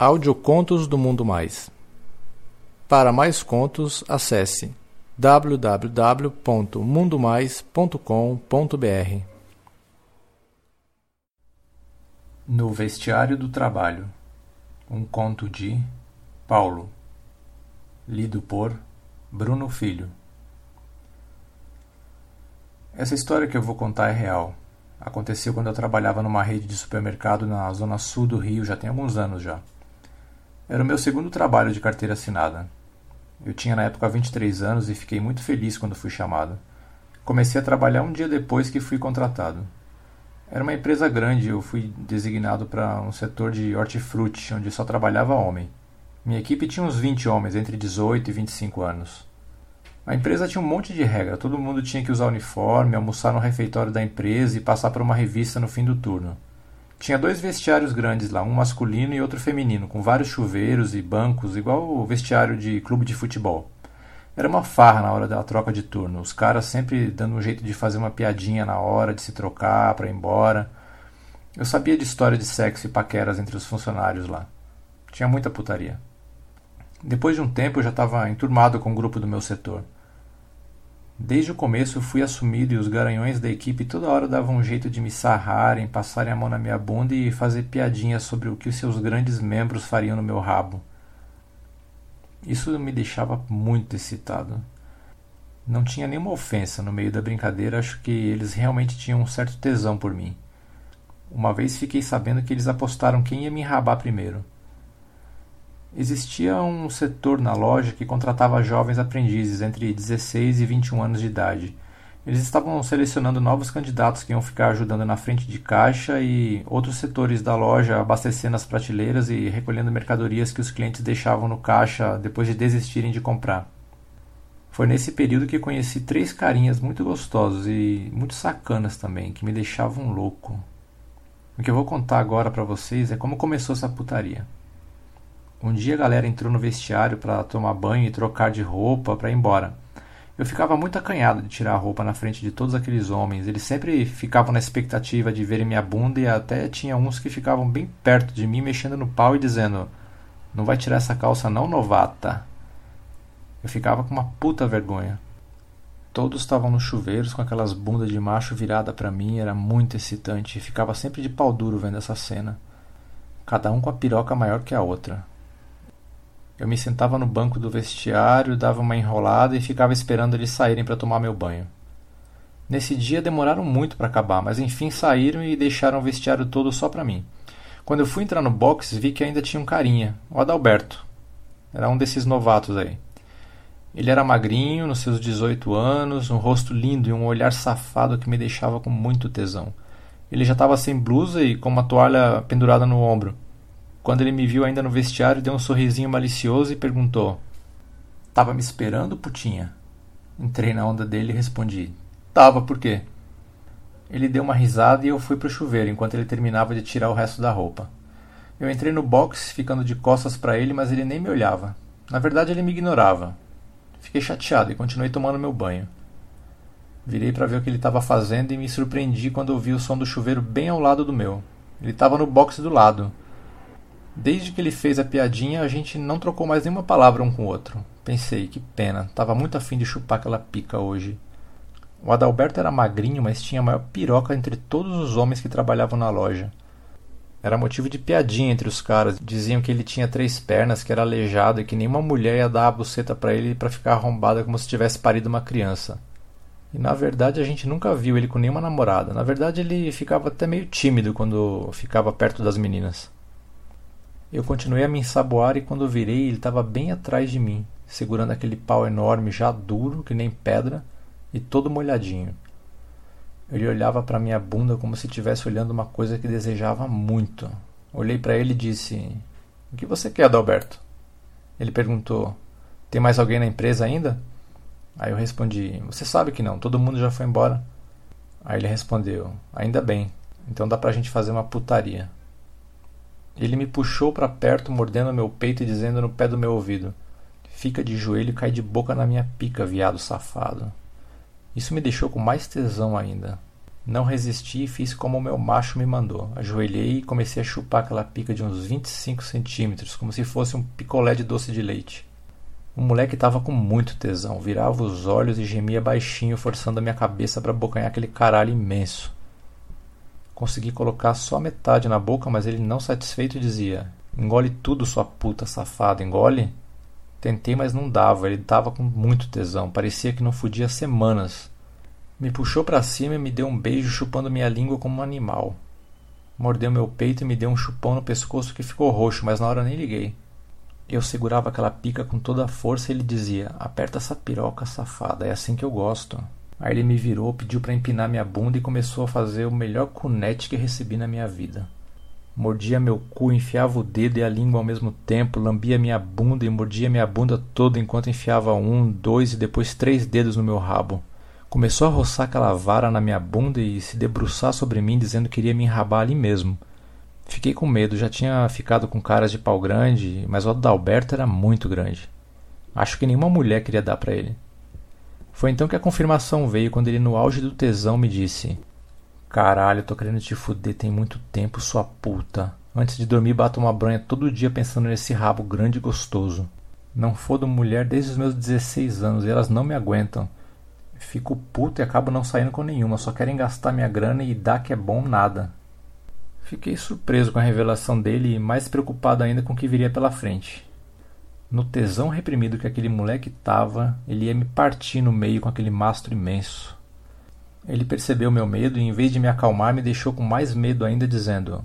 Audiocontos do Mundo Mais. Para mais contos, acesse www.mundomais.com.br. No Vestiário do Trabalho. Um conto de Paulo. Lido por Bruno Filho. Essa história que eu vou contar é real. Aconteceu quando eu trabalhava numa rede de supermercado na zona sul do Rio, já tem alguns anos já. Era o meu segundo trabalho de carteira assinada. Eu tinha na época 23 anos e fiquei muito feliz quando fui chamado. Comecei a trabalhar um dia depois que fui contratado. Era uma empresa grande eu fui designado para um setor de hortifruti, onde só trabalhava homem. Minha equipe tinha uns 20 homens, entre 18 e 25 anos. A empresa tinha um monte de regra, todo mundo tinha que usar uniforme, almoçar no refeitório da empresa e passar por uma revista no fim do turno. Tinha dois vestiários grandes lá, um masculino e outro feminino, com vários chuveiros e bancos, igual o vestiário de clube de futebol. Era uma farra na hora da troca de turno, os caras sempre dando um jeito de fazer uma piadinha na hora de se trocar para ir embora. Eu sabia de história de sexo e paqueras entre os funcionários lá. Tinha muita putaria. Depois de um tempo eu já estava enturmado com o grupo do meu setor. Desde o começo fui assumido e os garanhões da equipe toda hora davam um jeito de me sarrarem, passarem a mão na minha bunda e fazer piadinhas sobre o que os seus grandes membros fariam no meu rabo. Isso me deixava muito excitado. Não tinha nenhuma ofensa no meio da brincadeira, acho que eles realmente tinham um certo tesão por mim. Uma vez fiquei sabendo que eles apostaram quem ia me enrabar primeiro. Existia um setor na loja que contratava jovens aprendizes entre 16 e 21 anos de idade. Eles estavam selecionando novos candidatos que iam ficar ajudando na frente de caixa e outros setores da loja abastecendo as prateleiras e recolhendo mercadorias que os clientes deixavam no caixa depois de desistirem de comprar. Foi nesse período que conheci três carinhas muito gostosos e muito sacanas também, que me deixavam louco. O que eu vou contar agora para vocês é como começou essa putaria. Um dia a galera entrou no vestiário para tomar banho e trocar de roupa para ir embora. Eu ficava muito acanhado de tirar a roupa na frente de todos aqueles homens. Eles sempre ficavam na expectativa de verem minha bunda e até tinha uns que ficavam bem perto de mim, mexendo no pau e dizendo: Não vai tirar essa calça, não, novata. Eu ficava com uma puta vergonha. Todos estavam nos chuveiros com aquelas bundas de macho virada para mim, era muito excitante. Ficava sempre de pau duro vendo essa cena. Cada um com a piroca maior que a outra. Eu me sentava no banco do vestiário, dava uma enrolada e ficava esperando eles saírem para tomar meu banho. Nesse dia demoraram muito para acabar, mas enfim saíram e deixaram o vestiário todo só para mim. Quando eu fui entrar no box, vi que ainda tinha um carinha, o Adalberto. Era um desses novatos aí. Ele era magrinho, nos seus 18 anos, um rosto lindo e um olhar safado que me deixava com muito tesão. Ele já estava sem blusa e com uma toalha pendurada no ombro. Quando ele me viu ainda no vestiário, deu um sorrisinho malicioso e perguntou: Tava me esperando, putinha? Entrei na onda dele e respondi: Tava, por quê? Ele deu uma risada e eu fui pro chuveiro enquanto ele terminava de tirar o resto da roupa. Eu entrei no box, ficando de costas para ele, mas ele nem me olhava. Na verdade, ele me ignorava. Fiquei chateado e continuei tomando meu banho. Virei para ver o que ele estava fazendo e me surpreendi quando ouvi o som do chuveiro bem ao lado do meu. Ele estava no box do lado. Desde que ele fez a piadinha, a gente não trocou mais nenhuma palavra um com o outro. Pensei, que pena, tava muito afim de chupar aquela pica hoje. O Adalberto era magrinho, mas tinha a maior piroca entre todos os homens que trabalhavam na loja. Era motivo de piadinha entre os caras. Diziam que ele tinha três pernas, que era aleijado e que nenhuma mulher ia dar a buceta para ele para ficar arrombada como se tivesse parido uma criança. E na verdade a gente nunca viu ele com nenhuma namorada. Na verdade ele ficava até meio tímido quando ficava perto das meninas. Eu continuei a me ensaboar e quando virei ele estava bem atrás de mim, segurando aquele pau enorme já duro que nem pedra e todo molhadinho. Ele olhava para minha bunda como se estivesse olhando uma coisa que desejava muito. Olhei para ele e disse: O que você quer, Adalberto? Ele perguntou: Tem mais alguém na empresa ainda? Aí eu respondi: Você sabe que não, todo mundo já foi embora. Aí ele respondeu: Ainda bem, então dá pra gente fazer uma putaria. Ele me puxou para perto, mordendo meu peito e dizendo no pé do meu ouvido: Fica de joelho e cai de boca na minha pica, viado safado. Isso me deixou com mais tesão ainda. Não resisti e fiz como o meu macho me mandou. Ajoelhei e comecei a chupar aquela pica de uns 25 centímetros, como se fosse um picolé de doce de leite. O moleque estava com muito tesão, virava os olhos e gemia baixinho, forçando a minha cabeça para abocanhar aquele caralho imenso. Consegui colocar só metade na boca, mas ele, não satisfeito, dizia: Engole tudo, sua puta safada, engole. Tentei, mas não dava, ele estava com muito tesão, parecia que não fudia semanas. Me puxou para cima e me deu um beijo chupando minha língua como um animal. Mordeu meu peito e me deu um chupão no pescoço que ficou roxo, mas na hora nem liguei. Eu segurava aquela pica com toda a força e ele dizia: Aperta essa piroca safada, é assim que eu gosto. Aí ele me virou, pediu para empinar minha bunda e começou a fazer o melhor cunete que recebi na minha vida. Mordia meu cu, enfiava o dedo e a língua ao mesmo tempo, lambia minha bunda e mordia minha bunda toda enquanto enfiava um, dois e depois três dedos no meu rabo. Começou a roçar aquela vara na minha bunda e se debruçar sobre mim, dizendo que iria me enrabar ali mesmo. Fiquei com medo, já tinha ficado com caras de pau grande, mas o Adalberto era muito grande. Acho que nenhuma mulher queria dar para ele. Foi então que a confirmação veio quando ele, no auge do tesão, me disse: Caralho, tô querendo te fuder tem muito tempo, sua puta. Antes de dormir, bato uma branha todo dia pensando nesse rabo grande e gostoso. Não fodo mulher desde os meus 16 anos e elas não me aguentam. Fico puto e acabo não saindo com nenhuma, só querem gastar minha grana e dar que é bom nada. Fiquei surpreso com a revelação dele e mais preocupado ainda com o que viria pela frente. No tesão reprimido que aquele moleque tava, ele ia me partir no meio com aquele mastro imenso. Ele percebeu meu medo e, em vez de me acalmar, me deixou com mais medo ainda, dizendo: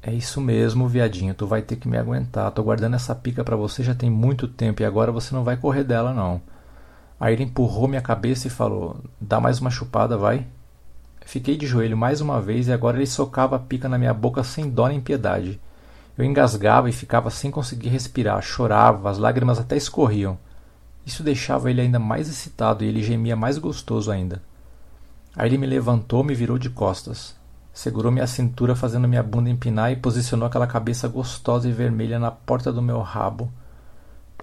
É isso mesmo, viadinho, tu vai ter que me aguentar. Tô guardando essa pica para você já tem muito tempo e agora você não vai correr dela, não. Aí ele empurrou minha cabeça e falou: Dá mais uma chupada, vai. Fiquei de joelho mais uma vez e agora ele socava a pica na minha boca sem dó nem piedade. Eu engasgava e ficava sem conseguir respirar, chorava, as lágrimas até escorriam. Isso deixava ele ainda mais excitado e ele gemia mais gostoso ainda. Aí ele me levantou, me virou de costas. Segurou minha cintura, fazendo minha bunda empinar e posicionou aquela cabeça gostosa e vermelha na porta do meu rabo.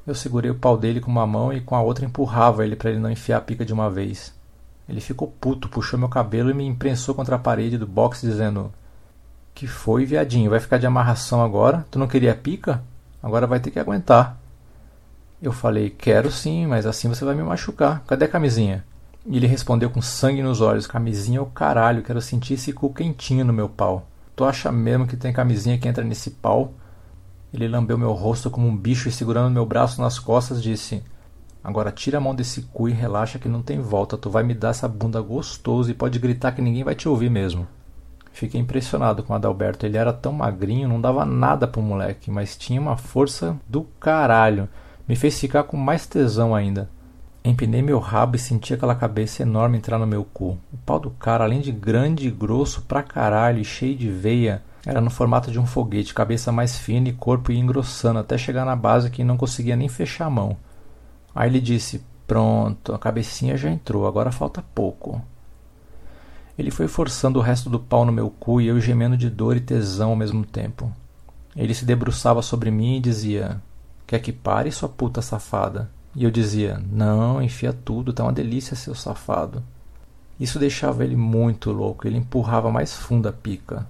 Eu segurei o pau dele com uma mão e com a outra empurrava ele para ele não enfiar a pica de uma vez. Ele ficou puto, puxou meu cabelo e me imprensou contra a parede do box, dizendo: Que foi, viadinho? Vai ficar de amarração agora? Tu não queria pica? Agora vai ter que aguentar. Eu falei: Quero sim, mas assim você vai me machucar. Cadê a camisinha? E ele respondeu com sangue nos olhos: Camisinha é o caralho, quero sentir esse cu quentinho no meu pau. Tu acha mesmo que tem camisinha que entra nesse pau? Ele lambeu meu rosto como um bicho e, segurando meu braço nas costas, disse: Agora tira a mão desse cu e relaxa que não tem volta. Tu vai me dar essa bunda gostoso e pode gritar que ninguém vai te ouvir mesmo. Fiquei impressionado com o Adalberto. Ele era tão magrinho, não dava nada pro moleque, mas tinha uma força do caralho. Me fez ficar com mais tesão ainda. Empinei meu rabo e senti aquela cabeça enorme entrar no meu cu. O pau do cara, além de grande e grosso pra caralho e cheio de veia, era no formato de um foguete, cabeça mais fina e corpo ia engrossando até chegar na base que não conseguia nem fechar a mão. Aí ele disse: Pronto, a cabecinha já entrou, agora falta pouco. Ele foi forçando o resto do pau no meu cu e eu gemendo de dor e tesão ao mesmo tempo. Ele se debruçava sobre mim e dizia: Quer que pare, sua puta safada? E eu dizia: Não, enfia tudo, tá uma delícia, seu safado. Isso deixava ele muito louco, ele empurrava mais fundo a pica.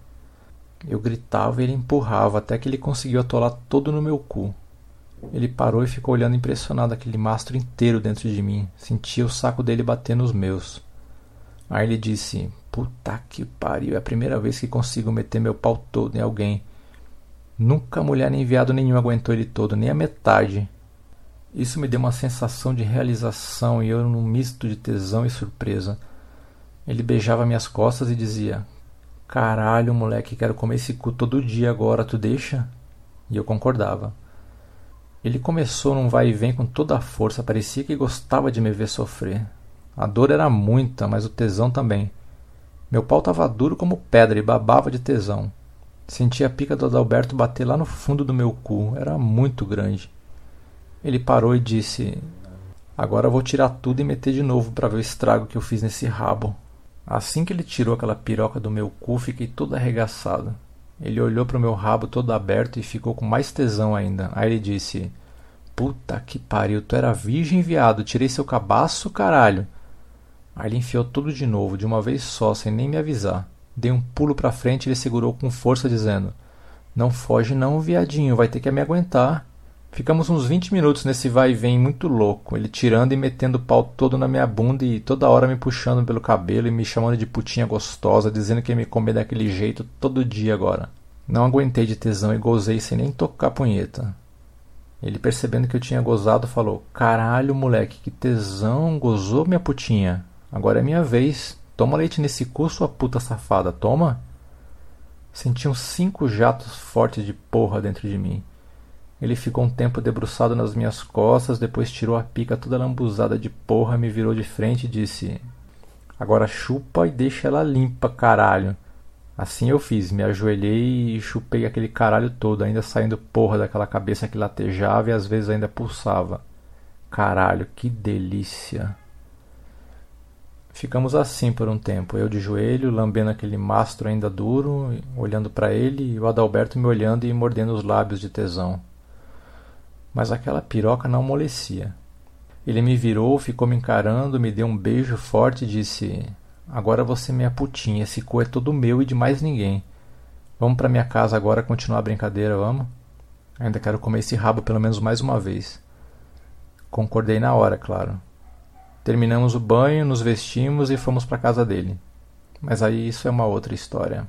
Eu gritava e ele empurrava até que ele conseguiu atolar todo no meu cu. Ele parou e ficou olhando impressionado aquele mastro inteiro dentro de mim. Sentia o saco dele bater nos meus. Aí ele disse: Puta que pariu, é a primeira vez que consigo meter meu pau todo em alguém. Nunca mulher nem viado nenhum aguentou ele todo, nem a metade. Isso me deu uma sensação de realização e eu num misto de tesão e surpresa. Ele beijava minhas costas e dizia: Caralho, moleque, quero comer esse cu todo dia agora, tu deixa? E eu concordava. Ele começou num vai e vem com toda a força, parecia que gostava de me ver sofrer. A dor era muita, mas o tesão também. Meu pau estava duro como pedra e babava de tesão. Sentia a pica do Adalberto bater lá no fundo do meu cu, era muito grande. Ele parou e disse: Agora vou tirar tudo e meter de novo para ver o estrago que eu fiz nesse rabo. Assim que ele tirou aquela piroca do meu cu, fiquei todo arregaçado. Ele olhou para o meu rabo todo aberto e ficou com mais tesão ainda. Aí ele disse: Puta que pariu, tu era virgem, viado. Tirei seu cabaço, caralho. Aí ele enfiou tudo de novo, de uma vez só, sem nem me avisar. Dei um pulo pra frente e ele segurou com força, dizendo: Não foge, não, viadinho, vai ter que me aguentar. Ficamos uns 20 minutos nesse vai e vem muito louco, ele tirando e metendo o pau todo na minha bunda e toda hora me puxando pelo cabelo e me chamando de putinha gostosa, dizendo que ia me comer daquele jeito todo dia agora. Não aguentei de tesão e gozei sem nem tocar a punheta. Ele, percebendo que eu tinha gozado, falou: Caralho, moleque, que tesão, gozou minha putinha. Agora é minha vez. Toma leite nesse cu, sua puta safada, toma. Senti uns cinco jatos fortes de porra dentro de mim. Ele ficou um tempo debruçado nas minhas costas, depois tirou a pica toda lambuzada de porra, me virou de frente e disse: Agora chupa e deixa ela limpa, caralho. Assim eu fiz, me ajoelhei e chupei aquele caralho todo, ainda saindo porra daquela cabeça que latejava e às vezes ainda pulsava. Caralho, que delícia! Ficamos assim por um tempo, eu de joelho, lambendo aquele mastro ainda duro, olhando para ele e o Adalberto me olhando e mordendo os lábios de tesão. Mas aquela piroca não amolecia. Ele me virou, ficou me encarando, me deu um beijo forte e disse: Agora você é putinha, esse cu é todo meu e de mais ninguém. Vamos para minha casa agora continuar a brincadeira, vamos? Ainda quero comer esse rabo pelo menos mais uma vez. Concordei na hora, claro. Terminamos o banho, nos vestimos e fomos para casa dele. Mas aí isso é uma outra história.